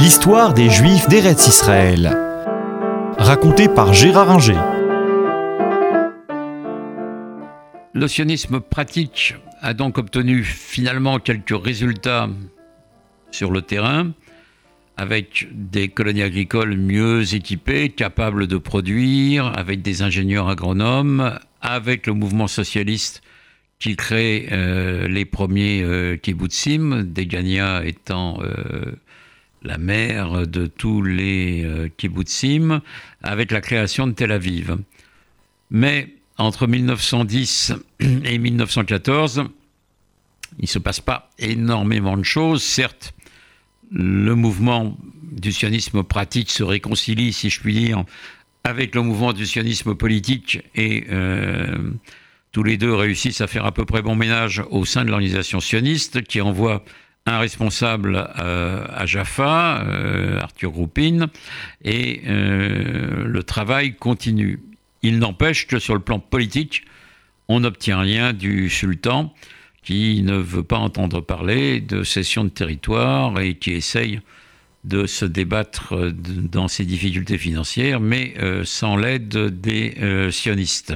L'histoire des Juifs d'Eretz Israël. Racontée par Gérard Inger. Le pratique a donc obtenu finalement quelques résultats sur le terrain, avec des colonies agricoles mieux équipées, capables de produire, avec des ingénieurs agronomes, avec le mouvement socialiste qui crée euh, les premiers euh, kibbutzim, Degania étant euh, la mère de tous les euh, kibbutzim, avec la création de Tel Aviv. Mais entre 1910 et 1914, il ne se passe pas énormément de choses. Certes, le mouvement du sionisme pratique se réconcilie, si je puis dire, avec le mouvement du sionisme politique et euh, tous les deux réussissent à faire à peu près bon ménage au sein de l'organisation sioniste qui envoie un responsable euh, à Jaffa, euh, Arthur Groupin, et euh, le travail continue. Il n'empêche que sur le plan politique, on n'obtient rien du sultan qui ne veut pas entendre parler de cession de territoire et qui essaye de se débattre dans ses difficultés financières, mais sans l'aide des sionistes.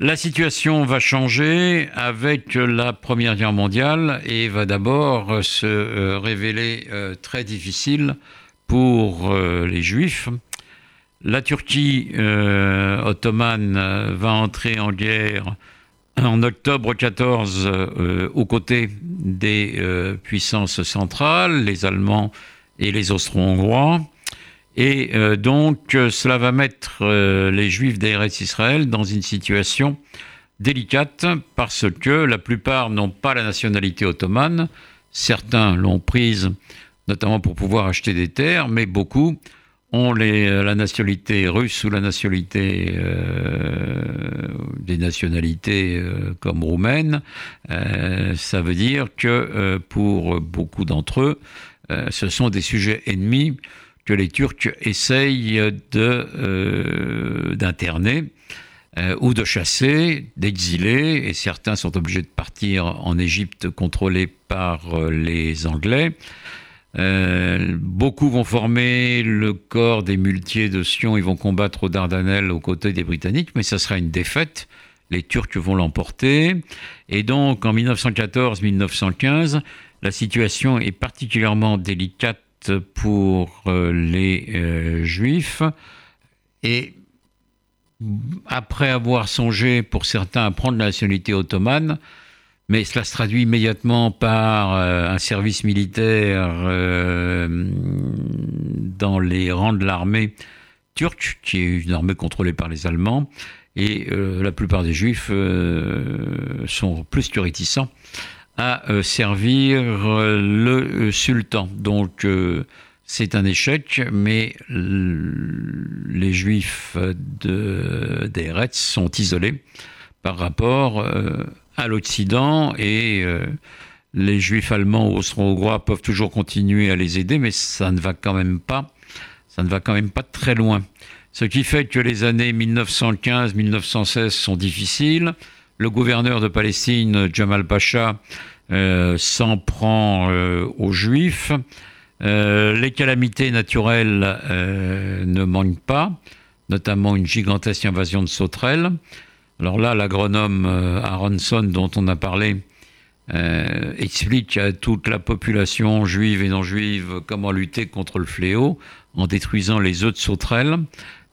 La situation va changer avec la Première Guerre mondiale et va d'abord se révéler très difficile pour les Juifs. La Turquie euh, ottomane va entrer en guerre en octobre 14 euh, aux côtés des euh, puissances centrales, les Allemands et les Austro-Hongrois. Et euh, donc, cela va mettre euh, les Juifs d'Eretz Israël dans une situation délicate parce que la plupart n'ont pas la nationalité ottomane. Certains l'ont prise notamment pour pouvoir acheter des terres, mais beaucoup ont la nationalité russe ou la nationalité euh, des nationalités euh, comme roumaine. Euh, ça veut dire que pour beaucoup d'entre eux, ce sont des sujets ennemis que les Turcs essayent d'interner. Euh, ou de chasser, d'exiler, et certains sont obligés de partir en Égypte contrôlés par euh, les Anglais. Euh, beaucoup vont former le corps des muletiers de Sion, ils vont combattre aux Dardanelles aux côtés des Britanniques, mais ça sera une défaite. Les Turcs vont l'emporter. Et donc, en 1914-1915, la situation est particulièrement délicate pour les Juifs. Et après avoir songé pour certains à prendre la nationalité ottomane, mais cela se traduit immédiatement par euh, un service militaire euh, dans les rangs de l'armée turque, qui est une armée contrôlée par les Allemands, et euh, la plupart des Juifs sont plus que réticents à servir le sultan. Donc c'est un échec, mais les juifs d'Eretz sont isolés par rapport euh, à l'Occident et euh, les juifs allemands ou austro-hongrois peuvent toujours continuer à les aider, mais ça ne va quand même pas, ça ne va quand même pas très loin. Ce qui fait que les années 1915-1916 sont difficiles. Le gouverneur de Palestine, Jamal Pacha, euh, s'en prend aux juifs. Euh, les calamités naturelles euh, ne manquent pas, notamment une gigantesque invasion de sauterelles. Alors là, l'agronome euh, Aronson, dont on a parlé, explique à toute la population juive et non juive comment lutter contre le fléau en détruisant les œufs de sauterelles.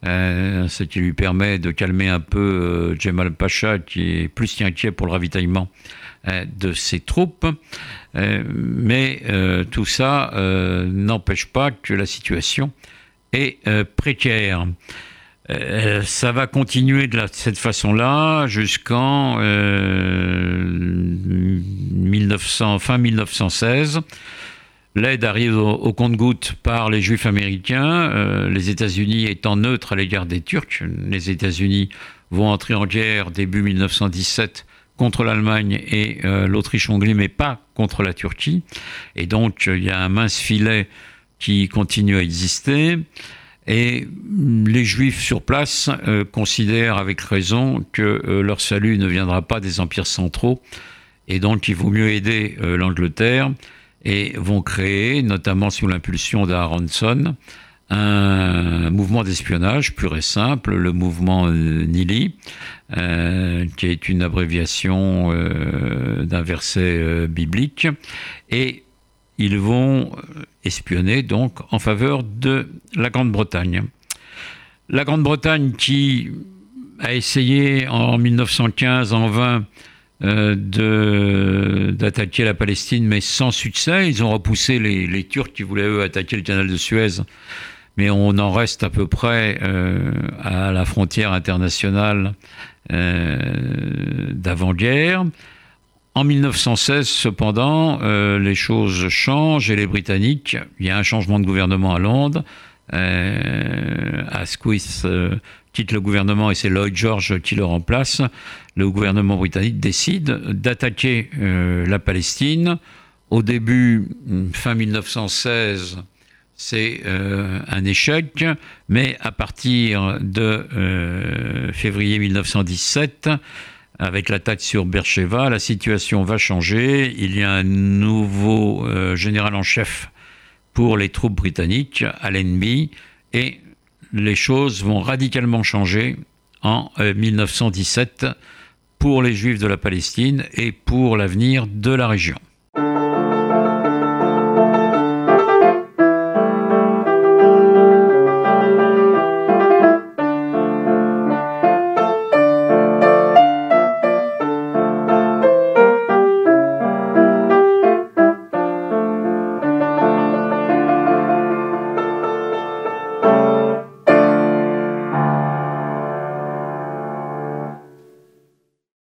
Ce qui lui permet de calmer un peu Jemal Pacha, qui est plus qu'inquiet pour le ravitaillement de ses troupes. Euh, mais euh, tout ça euh, n'empêche pas que la situation est précaire. ça va continuer de cette façon-là jusqu'en 1900, fin 1916. L'aide arrive au, compte-goutte par les Juifs américains, les États-Unis étant neutres à l'égard des Turcs. Les États-Unis vont entrer en guerre début 1917 contre l'Allemagne et euh, l'Autriche-Hongrie, mais pas contre la Turquie. Et donc, il y a un mince filet qui continue à exister. Et les Juifs sur place euh, considèrent avec raison que euh, leur salut ne viendra pas des empires centraux. Et donc, il vaut mieux aider l'Angleterre et vont créer, notamment sous l'impulsion d'Aaronson, un mouvement d'espionnage pur et simple, le mouvement Nili, euh, qui est une abréviation euh, d'un verset euh, biblique, et ils vont espionner donc en faveur de la Grande-Bretagne. La Grande-Bretagne qui a essayé en 1915 en vain d'attaquer la Palestine, mais sans succès. Ils ont repoussé les, Turcs qui voulaient eux attaquer le canal de Suez mais on en reste à peu près euh, à la frontière internationale euh, d'avant-guerre. En 1916, cependant, euh, les choses changent et les Britanniques, il y a un changement de gouvernement à Londres. Asquith quitte le gouvernement et c'est Lloyd George qui le remplace. Le gouvernement britannique décide d'attaquer la Palestine. Au début, fin 1916, c'est euh, un échec, mais à partir de euh, février 1917, avec l'attaque sur Beersheba, la situation va changer. Il y a un nouveau euh, général en chef pour les troupes britanniques, Allenby, et les choses vont radicalement changer en 1917 pour les Juifs de la Palestine et pour l'avenir de la région.